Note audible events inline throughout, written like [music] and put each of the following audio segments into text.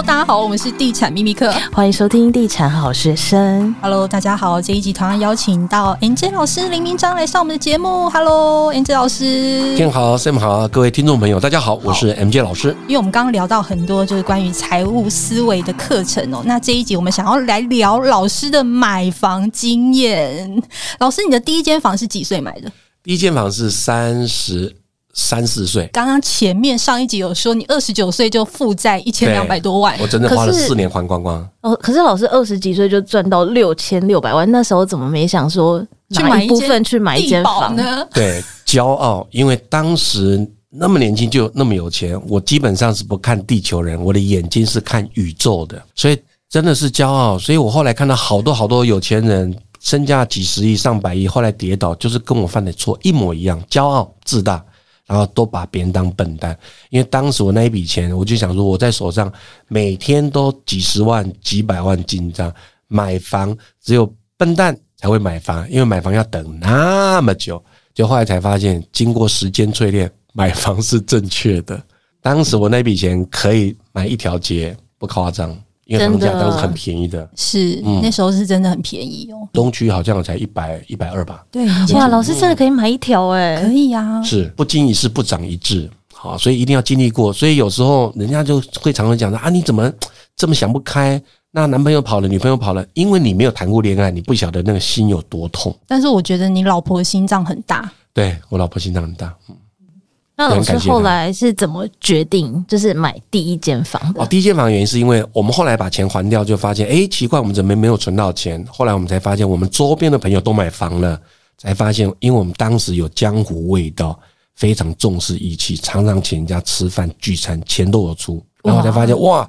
Hello，大家好，我们是地产秘密课，欢迎收听地产好学生。Hello，大家好，这一集同样邀请到 MJ 老师林明章来上我们的节目。Hello，MJ 老师，天好，Sam 好，各位听众朋友，大家好，我是 MJ 老师。因为我们刚刚聊到很多就是关于财务思维的课程哦，那这一集我们想要来聊老师的买房经验。老师，你的第一间房是几岁买的？第一间房是三十。三四岁，刚刚前面上一集有说你二十九岁就负债一千两百多万，我真的花了四年还光光。哦，可是老师二十几岁就赚到六千六百万，那时候怎么没想说去买一部分去买一间房呢？[laughs] 对，骄傲，因为当时那么年轻就那么有钱，我基本上是不看地球人，我的眼睛是看宇宙的，所以真的是骄傲。所以我后来看到好多好多有钱人身价几十亿、上百亿，后来跌倒，就是跟我犯的错一模一样，骄傲自大。然后都把别人当笨蛋，因为当时我那一笔钱，我就想说，我在手上每天都几十万、几百万进账，买房只有笨蛋才会买房，因为买房要等那么久。就后来才发现，经过时间淬炼，买房是正确的。当时我那笔钱可以买一条街，不夸张。因为房价当时很便宜的，的是、嗯、那时候是真的很便宜哦。东区好像才一百一百二吧？对，哇，老师真的可以买一条哎、欸，可以啊。是不经一事不长一智，好，所以一定要经历过。所以有时候人家就会常常讲说啊，你怎么这么想不开？那男朋友跑了，女朋友跑了，因为你没有谈过恋爱，你不晓得那个心有多痛。但是我觉得你老婆心脏很大，对，我老婆心脏很大。那老师后来是怎么决定，就是买第一间房的？哦，第一间房的原因是因为我们后来把钱还掉，就发现，哎，奇怪，我们怎么没有存到钱？后来我们才发现，我们周边的朋友都买房了，才发现，因为我们当时有江湖味道，非常重视义气，常常请人家吃饭聚餐，钱都有出，然后才发现，哇，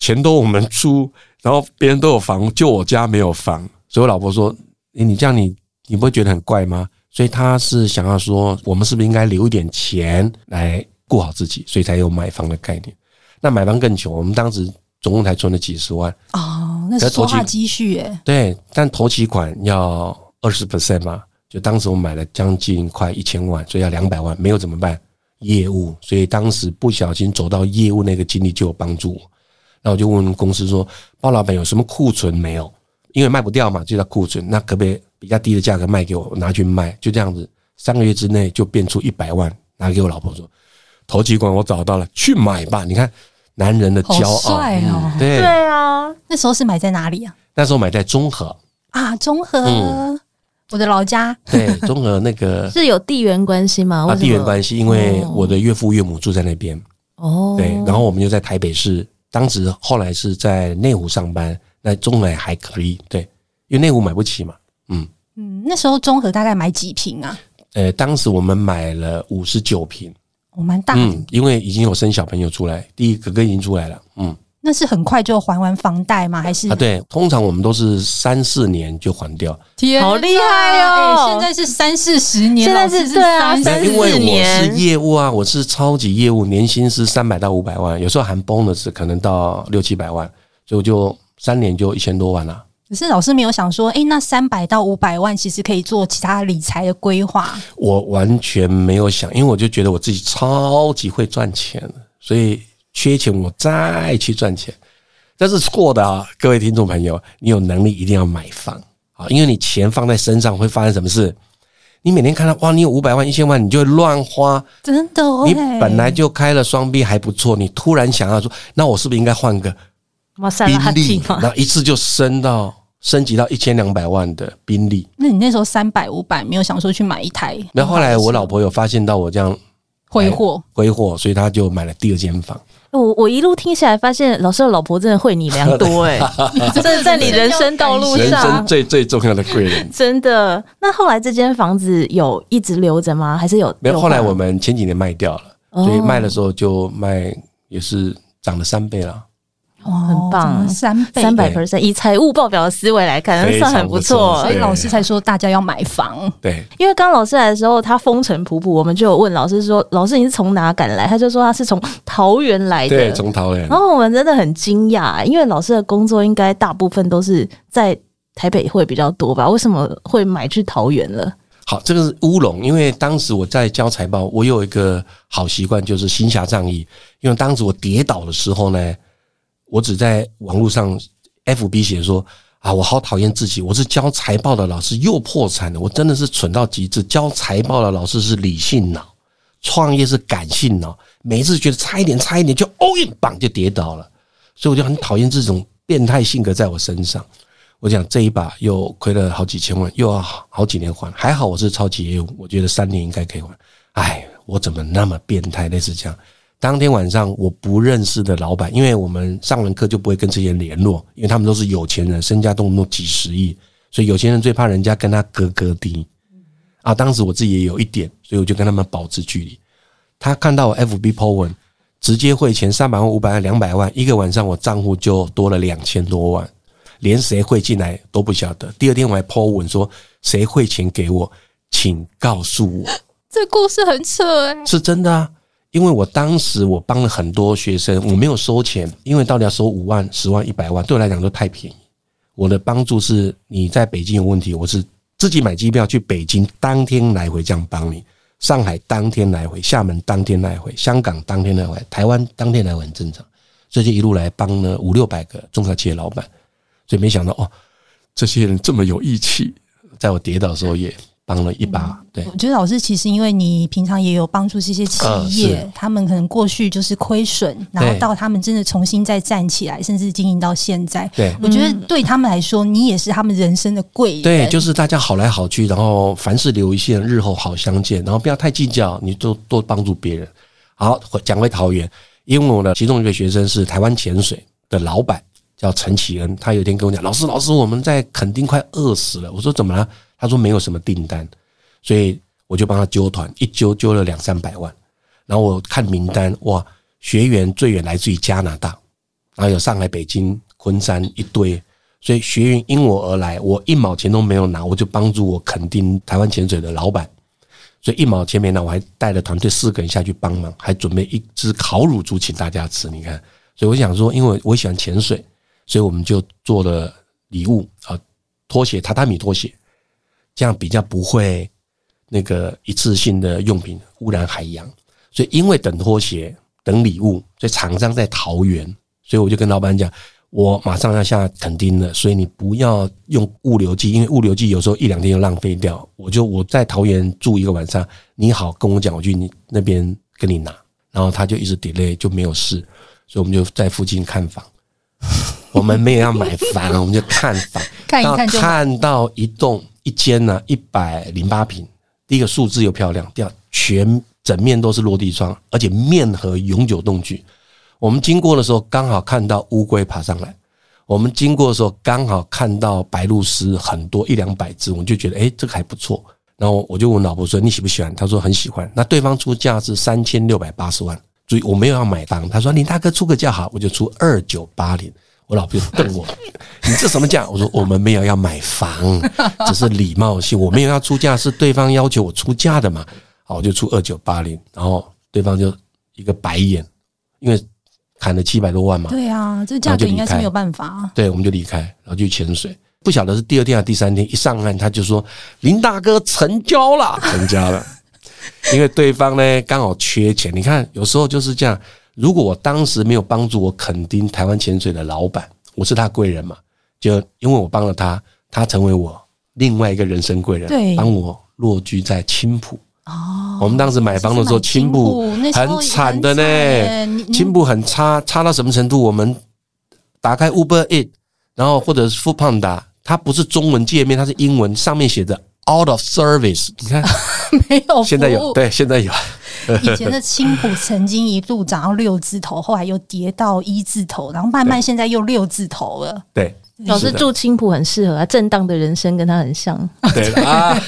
钱都我们出，然后别人都有房，就我家没有房，所以我老婆说，哎，你这样你你不会觉得很怪吗？所以他是想要说，我们是不是应该留一点钱来顾好自己？所以才有买房的概念。那买房更穷，我们当时总共才存了几十万哦，那是多大积蓄耶？对，但头期款要二十 percent 嘛，就当时我买了将近快一千万，所以要两百万，没有怎么办？业务，所以当时不小心走到业务那个经历就有帮助我。那我就问公司说：“包老板有什么库存没有？因为卖不掉嘛，就叫库存。那可不可以？”比较低的价格卖给我，我拿去卖，就这样子，三个月之内就变出一百万，拿给我老婆说，头期款我找到了，去买吧。你看，男人的骄傲，帅哦、嗯，对对啊，那时候是买在哪里啊？那时候买在中和啊，中和、嗯，我的老家。对，中和那个 [laughs] 是有地缘关系吗？啊，地缘关系，因为我的岳父岳母住在那边。哦，对，然后我们就在台北市，当时后来是在内湖上班，那中和还可以，对，因为内湖买不起嘛。嗯嗯，那时候综合大概买几瓶啊？呃，当时我们买了五十九瓶，我蛮大。嗯，因为已经有生小朋友出来，第一个哥哥已经出来了。嗯，那是很快就还完房贷吗？还是啊？对，通常我们都是三四年就还掉。天，好厉害哦！现在是三四十年，现在是对啊，三四年。因为我是业务啊，我是超级业务，年薪是三百到五百万，有时候含 bonus 可能到六七百万，所以我就三年就一千多万了。可是老师没有想说，诶，那三百到五百万其实可以做其他理财的规划。我完全没有想，因为我就觉得我自己超级会赚钱，所以缺钱我再去赚钱，这是错的啊！各位听众朋友，你有能力一定要买房啊，因为你钱放在身上会发生什么事？你每天看到哇，你有五百万、一千万，你就会乱花，真的。你本来就开了双臂还不错，你突然想要说，那我是不是应该换个宾利？然后一次就升到。升级到一千两百万的宾利，那你那时候三百五百没有想说去买一台？那后来我老婆有发现到我这样挥霍挥霍，所以她就买了第二间房。我我一路听起来，发现老师的老婆真的会你良多 [laughs] 哎、欸，真的在你人生道路上人生最最重要的贵人。真的。那后来这间房子有一直留着吗？还是有？没有。后来我们前几年卖掉了，所以卖的时候就卖也是涨了三倍了。哇，很棒，三倍三百 percent，以财务报表的思维来看，算很不错。所以老师才说大家要买房。对，因为刚老师来的时候，他风尘仆仆，我们就有问老师说：“老师，你是从哪赶来？”他就说他是从桃园来的。对，从桃园。然后我们真的很惊讶，因为老师的工作应该大部分都是在台北会比较多吧？为什么会买去桃园了？好，这个是乌龙，因为当时我在教财报，我有一个好习惯，就是行侠仗义。因为当时我跌倒的时候呢。我只在网络上 FB 写说啊，我好讨厌自己，我是教财报的老师又破产了，我真的是蠢到极致。教财报的老师是理性脑，创业是感性脑，每一次觉得差一点差一点就 all in 绑就跌倒了，所以我就很讨厌这种变态性格在我身上。我讲这一把又亏了好几千万，又要好几年还，还好我是超级业务，我觉得三年应该可以还。哎，我怎么那么变态？类似这样。当天晚上我不认识的老板，因为我们上完课就不会跟这些人联络，因为他们都是有钱人，身家动不动几十亿，所以有钱人最怕人家跟他格格低。啊，当时我自己也有一点，所以我就跟他们保持距离。他看到我 FB po 文，直接汇钱三百万、五百万、两百万，一个晚上我账户就多了两千多万。连谁汇进来都不晓得。第二天我还 po 文说，谁汇钱给我，请告诉我。[laughs] 这故事很扯哎，是真的啊！因为我当时我帮了很多学生，我没有收钱，因为到底要收五万、十万、一百万，对我来讲都太便宜。我的帮助是你在北京有问题，我是自己买机票去北京，当天来回这样帮你；上海当天来回，厦门当天来回，香港当天来回，台湾当天来回很正常。这就一路来帮了五六百个中小企业老板。所以没想到哦，这些人这么有义气，在我跌倒的时候也帮了一把。对，我觉得老师其实因为你平常也有帮助这些企业，他们可能过去就是亏损，然后到他们真的重新再站起来，甚至经营到现在。对，我觉得对他们来说，你也是他们人生的贵人。对，就是大家好来好去，然后凡事留一线，日后好相见，然后不要太计较，你就多帮助别人。好，讲回桃园，因为我的其中一个学生是台湾潜水的老板。叫陈启恩，他有一天跟我讲：“老师，老师，我们在垦丁快饿死了。”我说：“怎么了？”他说：“没有什么订单。”所以我就帮他揪团，一揪揪了两三百万。然后我看名单，哇，学员最远来自于加拿大，然后有上海、北京、昆山一堆，所以学员因我而来，我一毛钱都没有拿，我就帮助我垦丁台湾潜水的老板，所以一毛钱没拿，我还带了团队四个人下去帮忙，还准备一只烤乳猪请大家吃。你看，所以我想说，因为我喜欢潜水。所以我们就做了礼物啊，拖鞋、榻榻米拖鞋，这样比较不会那个一次性的用品污染海洋。所以因为等拖鞋、等礼物，所以厂商在桃园，所以我就跟老板讲，我马上要下垦丁了，所以你不要用物流寄，因为物流寄有时候一两天就浪费掉。我就我在桃园住一个晚上，你好跟我讲，我去你那边跟你拿，然后他就一直 delay 就没有事，所以我们就在附近看房。[laughs] 我们没有要买房，我们就看房，看一看看到一栋一间呢，一百零八平，第一个数字又漂亮，第二全整面都是落地窗，而且面和永久冻具。我们经过的时候刚好看到乌龟爬上来，我们经过的时候刚好看到白鹭鸶很多一两百只，我们就觉得哎，这个还不错。然后我就问老婆说，你喜不喜欢？她说很喜欢。那对方出价是三千六百八十万，注意我没有要买房。他说林大哥出个价好，我就出二九八零。我老婆就瞪我，[laughs] 你这什么价？我说我们没有要买房，[laughs] 只是礼貌性，我没有要出价，是对方要求我出价的嘛。好，我就出二九八零，然后对方就一个白眼，因为砍了七百多万嘛。对啊，这价格应该是没有办法。对，我们就离开，然后就潜水。不晓得是第二天还是第三天，一上岸他就说林大哥成交了，成交了。[laughs] 因为对方呢刚好缺钱，你看有时候就是这样。如果我当时没有帮助我垦丁台湾潜水的老板，我是他贵人嘛？就因为我帮了他，他成为我另外一个人生贵人，对，帮我落居在青浦。哦，我们当时买房的时候，青浦很惨的呢，青浦很差，差到什么程度？我们打开 Uber Eats，然后或者是 Foodpanda，它不是中文界面，它是英文，上面写着 Out of Service。你看，[laughs] 没有，现在有，对，现在有。以前的青浦曾经一度涨到六字头，后来又跌到一字头，然后慢慢现在又六字头了。对，老师住青浦很适合啊，震荡的人生跟他很像。对 [laughs] 啊，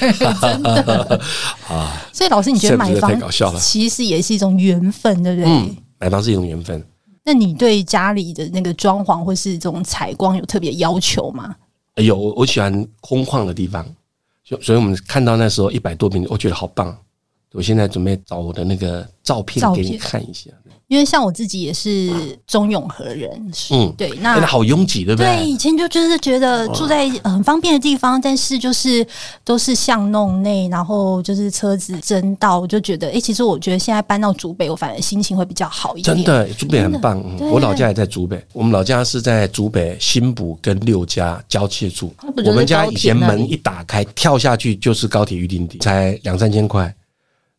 真的 [laughs] 啊。所以老师，你觉得买房其实也是一种缘分，对不对？嗯，买房是一种缘分。那你对家里的那个装潢或是这种采光有特别要求吗？有，我喜欢空旷的地方，所以我们看到那时候一百多平，我觉得好棒。我现在准备找我的那个照片给你看一下。因为像我自己也是中永和人，嗯，对，那好拥挤，对不对？对，以前就就是觉得住在很方便的地方，但是就是都是巷弄内，然后就是车子争道，我就觉得，哎，其实我觉得现在搬到竹北，我反而心情会比较好一点。真的，竹北很棒，我老家也在竹北，我们老家是在竹北新埔跟六家交界处，我们家以前门一打开，跳下去就是高铁预定地，才两三千块。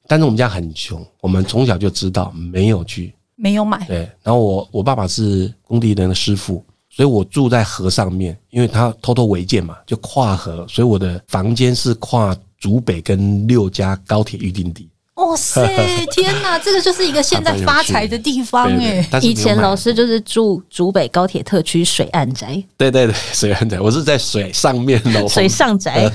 但是我们家很穷，我们从小就知道没有去，没有买。对，然后我我爸爸是工地人的师傅，所以我住在河上面，因为他偷偷违建嘛，就跨河，所以我的房间是跨竹北跟六家高铁预定地。哇塞，[laughs] 天哪，这个就是一个现在发财的地方哎！以前老师就是住竹北高铁特区水岸宅，对对对，水岸宅，我是在水上面楼，水上宅。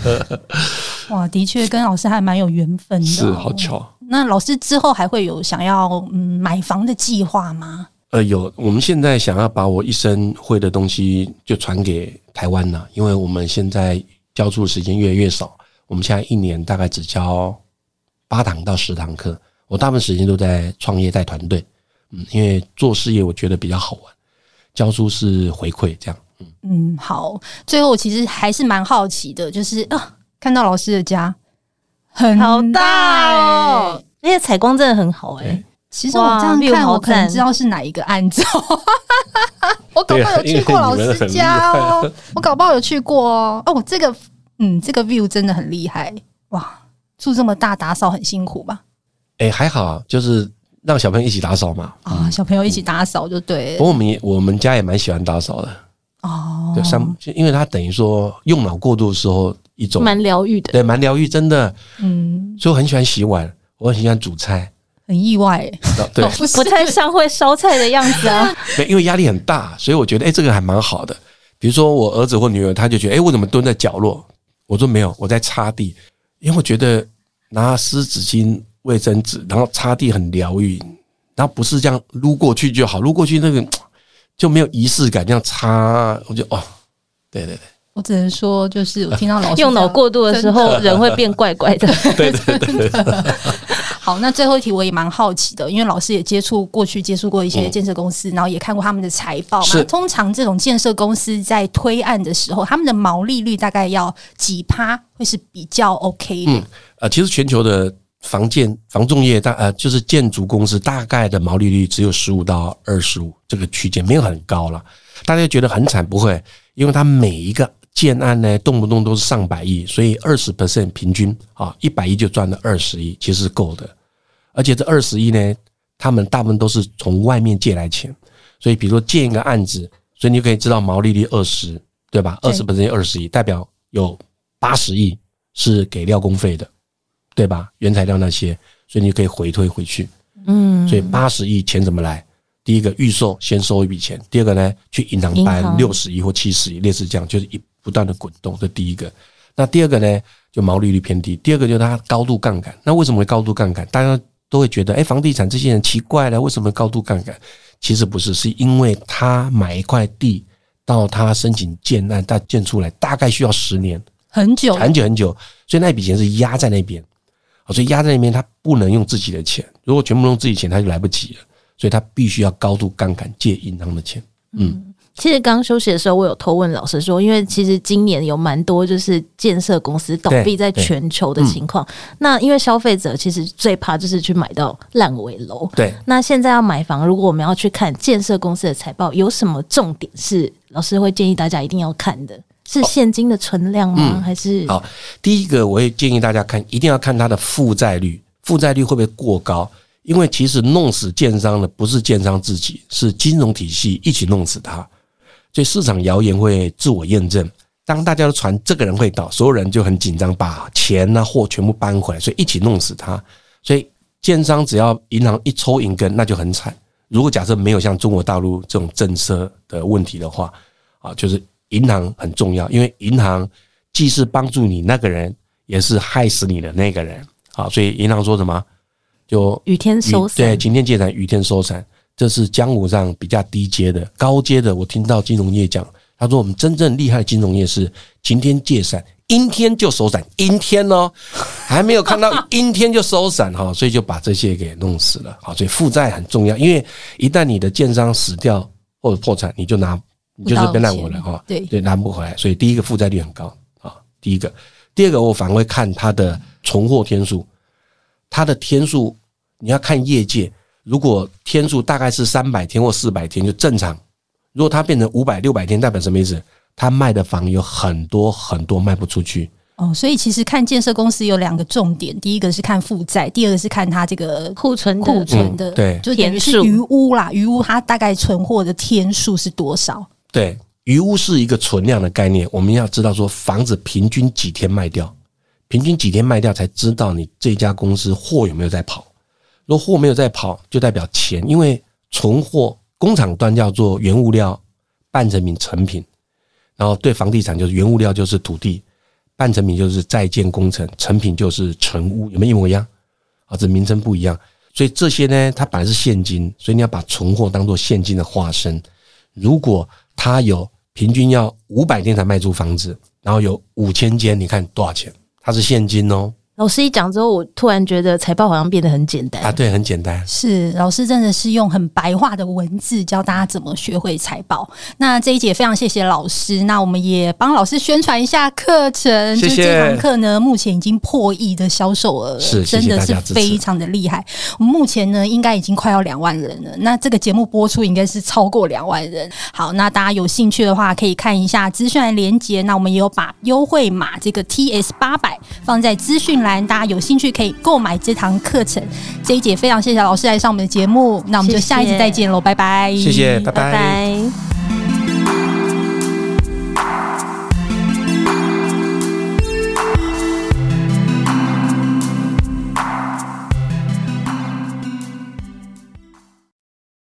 [laughs] 哇，的确跟老师还蛮有缘分的，是好巧。那老师之后还会有想要嗯买房的计划吗？呃，有，我们现在想要把我一生会的东西就传给台湾了，因为我们现在教书的时间越来越少，我们现在一年大概只教。八堂到十堂课，我大部分时间都在创业带团队，嗯，因为做事业我觉得比较好玩，教书是回馈这样，嗯。嗯，好，最后我其实还是蛮好奇的，就是啊，看到老师的家很大，好大哦，而且采光真的很好哎、欸，其实我这样看我可能知道是哪一个案子，[laughs] 我搞不好有去过老师家哦，我搞不好有去过哦，哦，这个嗯，这个 view 真的很厉害。哇。住这么大，打扫很辛苦吧？哎、欸，还好，就是让小朋友一起打扫嘛。啊，小朋友一起打扫就对。不过我们也我们家也蛮喜欢打扫的。哦，对，像因为他等于说用脑过度的时候一种蛮疗愈的，对，蛮疗愈，真的。嗯，所以我很喜欢洗碗，我很喜欢煮菜。很意外、欸，对，[laughs] 不，不太像会烧菜的样子啊。[laughs] 对，因为压力很大，所以我觉得哎、欸，这个还蛮好的。比如说我儿子或女儿，他就觉得哎、欸，我怎么蹲在角落？我说没有，我在擦地。因为我觉得拿湿纸巾、卫生纸，然后擦地很疗愈，然后不是这样撸过去就好，撸过去那个就没有仪式感，这样擦，我就哦，对对对，我只能说，就是我听到老师用脑过度的时候，人会变怪怪的，对 [laughs] 对对，对。好，那最后一题我也蛮好奇的，因为老师也接触过去接触过一些建设公司，然后也看过他们的财报嘛。通常这种建设公司在推案的时候，他们的毛利率大概要几趴会是比较 OK 的？嗯，呃，其实全球的房建、房仲业大呃，就是建筑公司大概的毛利率只有十五到二十五这个区间，没有很高了。大家觉得很惨，不会，因为它每一个建案呢，动不动都是上百亿，所以二十 percent 平均啊，一百亿就赚了二十亿，其实是够的。而且这二十亿呢，他们大部分都是从外面借来钱，所以比如说建一个案子，所以你就可以知道毛利率二十，对吧？二十本身二十亿，代表有八十亿是给料工费的，对吧？原材料那些，所以你可以回推回去。嗯，所以八十亿钱怎么来？第一个预售先收一笔钱，第二个呢，去银行搬六十亿或七十亿，类似这样，就是一不断的滚动。这第一个，那第二个呢，就毛利率偏低。第二个就是它高度杠杆。那为什么会高度杠杆？大家。都会觉得，哎，房地产这些人奇怪了，为什么高度杠杆？其实不是，是因为他买一块地，到他申请建案，他建出来大概需要十年，很久很久很久，所以那笔钱是压在那边，所以压在那边，他不能用自己的钱，如果全部用自己钱，他就来不及了，所以他必须要高度杠杆借银行的钱，嗯。其实刚休息的时候，我有偷问老师说，因为其实今年有蛮多就是建设公司倒闭在全球的情况。那因为消费者其实最怕就是去买到烂尾楼。对。那现在要买房，如果我们要去看建设公司的财报，有什么重点是老师会建议大家一定要看的？是现金的存量吗？嗯、还是？好，第一个我会建议大家看，一定要看它的负债率，负债率会不会过高？因为其实弄死建商的不是建商自己，是金融体系一起弄死他。所以市场谣言会自我验证。当大家都传这个人会倒，所有人就很紧张，把钱呐货全部搬回来，所以一起弄死他。所以建商只要银行一抽银根，那就很惨。如果假设没有像中国大陆这种政策的问题的话，啊，就是银行很重要，因为银行既是帮助你那个人，也是害死你的那个人。啊，所以银行说什么？就雨天收伞，对，晴天借伞，雨天收伞。这是江湖上比较低阶的，高阶的，我听到金融业讲，他说我们真正厉害的金融业是晴天借伞，阴天就收伞，阴天哦，[laughs] 还没有看到阴天就收伞哈，所以就把这些给弄死了。好，所以负债很重要，因为一旦你的建商死掉或者破产，你就拿你就是变烂尾了哈。对对，拿不回来。所以第一个负债率很高啊，第一个，第二个我反而会看它的存货天数，它的天数你要看业界，如果天数大概是三百天或四百天就正常，如果它变成五百六百天，代表什么意思？他卖的房有很多很多卖不出去哦，所以其实看建设公司有两个重点，第一个是看负债，第二个是看它这个库存库存的，对，就等于是余屋啦，余屋它大概存货的天数是多少？对，余屋是一个存量的概念，我们要知道说房子平均几天卖掉，平均几天卖掉才知道你这家公司货有没有在跑。如果货没有在跑，就代表钱，因为存货工厂端叫做原物料、半成品、成品。然后对房地产就是原物料就是土地，半成品就是在建工程，成品就是成屋，有没有一模一样？啊，这名称不一样，所以这些呢，它本来是现金，所以你要把存货当做现金的化身。如果它有平均要五百天才卖出房子，然后有五千间，你看多少钱？它是现金哦。老师一讲之后，我突然觉得财报好像变得很简单啊！对，很简单。是老师真的是用很白话的文字教大家怎么学会财报。那这一节非常谢谢老师，那我们也帮老师宣传一下课程。谢谢。就这堂课呢，目前已经破亿的销售额，是真的是非常的厉害。我们目前呢，应该已经快要两万人了。那这个节目播出应该是超过两万人。好，那大家有兴趣的话，可以看一下资讯栏连接。那我们也有把优惠码这个 TS 八百放在资讯栏。大家有兴趣可以购买这堂课程。这一节非常谢谢老师来上我们的节目，那我们就下一次再见喽，拜拜。谢谢，拜拜。拜拜。